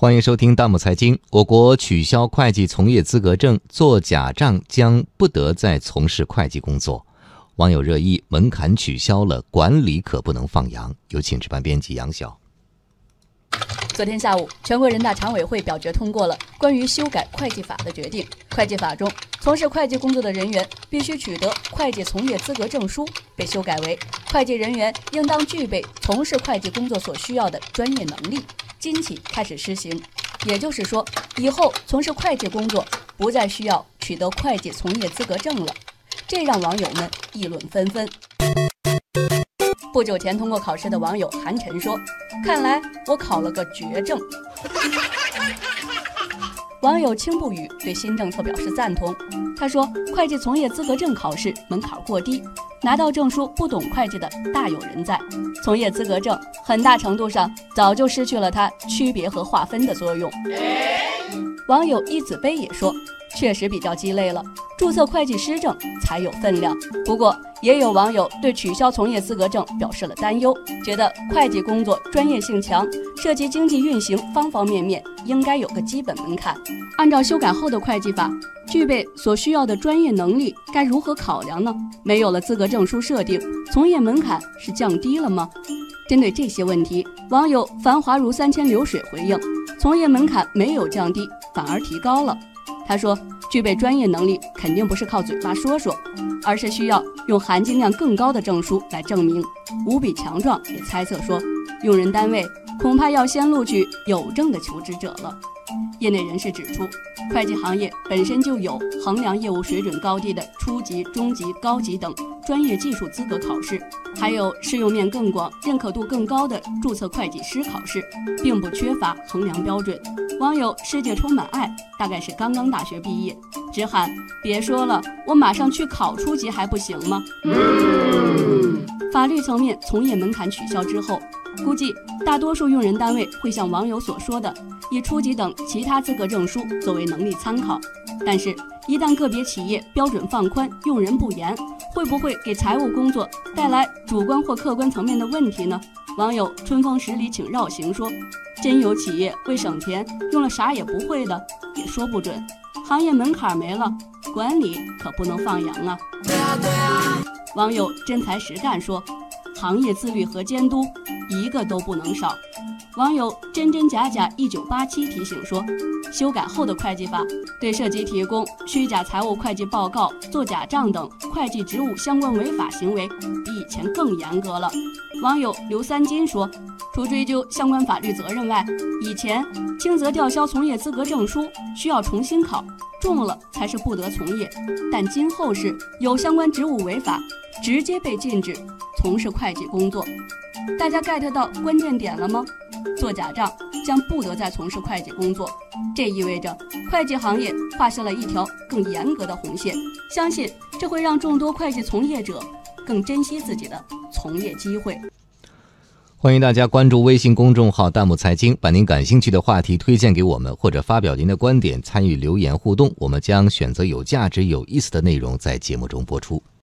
欢迎收听《大幕财经》。我国取消会计从业资格证，做假账将不得再从事会计工作。网友热议：门槛取消了，管理可不能放羊。有请值班编辑杨晓。昨天下午，全国人大常委会表决通过了关于修改会计法的决定。会计法中，从事会计工作的人员必须取得会计从业资格证书，被修改为会计人员应当具备从事会计工作所需要的专业能力。今起开始施行，也就是说，以后从事会计工作不再需要取得会计从业资格证了，这让网友们议论纷纷。不久前通过考试的网友韩晨说：“看来我考了个绝症。”网友青不语对新政策表示赞同。他说：“会计从业资格证考试门槛过低，拿到证书不懂会计的大有人在。从业资格证很大程度上早就失去了它区别和划分的作用。”网友一子杯也说：“确实比较鸡肋了，注册会计师证才有分量。”不过，也有网友对取消从业资格证表示了担忧，觉得会计工作专业性强，涉及经济运行方方面面，应该有个基本门槛。按照修改后的会计法，具备所需要的专业能力该如何考量呢？没有了资格证书设定，从业门槛是降低了吗？针对这些问题，网友繁华如三千流水回应：从业门槛没有降低，反而提高了。他说：“具备专业能力肯定不是靠嘴巴说说，而是需要用含金量更高的证书来证明。”无比强壮也猜测说，用人单位恐怕要先录取有证的求职者了。业内人士指出，会计行业本身就有衡量业务水准高低的初级、中级、高级等专业技术资格考试，还有适用面更广、认可度更高的注册会计师考试，并不缺乏衡量标准。网友世界充满爱，大概是刚刚大学毕业，直喊别说了，我马上去考初级还不行吗？法律层面从业门槛取消之后。估计大多数用人单位会像网友所说的，以初级等其他资格证书作为能力参考。但是，一旦个别企业标准放宽，用人不严，会不会给财务工作带来主观或客观层面的问题呢？网友春风十里请绕行说：“真有企业为省钱用了啥也不会的，也说不准。行业门槛没了，管理可不能放羊啊。”网友真才实干说。行业自律和监督一个都不能少。网友真真假假一九八七提醒说，修改后的会计法对涉及提供虚假财务会计报告、做假账等会计职务相关违法行为，比以前更严格了。网友刘三金说，除追究相关法律责任外，以前轻则吊销从业资格证书需要重新考，重了才是不得从业。但今后是有相关职务违法，直接被禁止。从事会计工作，大家 get 到关键点了吗？做假账将不得再从事会计工作，这意味着会计行业画下了一条更严格的红线。相信这会让众多会计从业者更珍惜自己的从业机会。欢迎大家关注微信公众号“弹幕财经”，把您感兴趣的话题推荐给我们，或者发表您的观点，参与留言互动，我们将选择有价值、有意思的内容在节目中播出。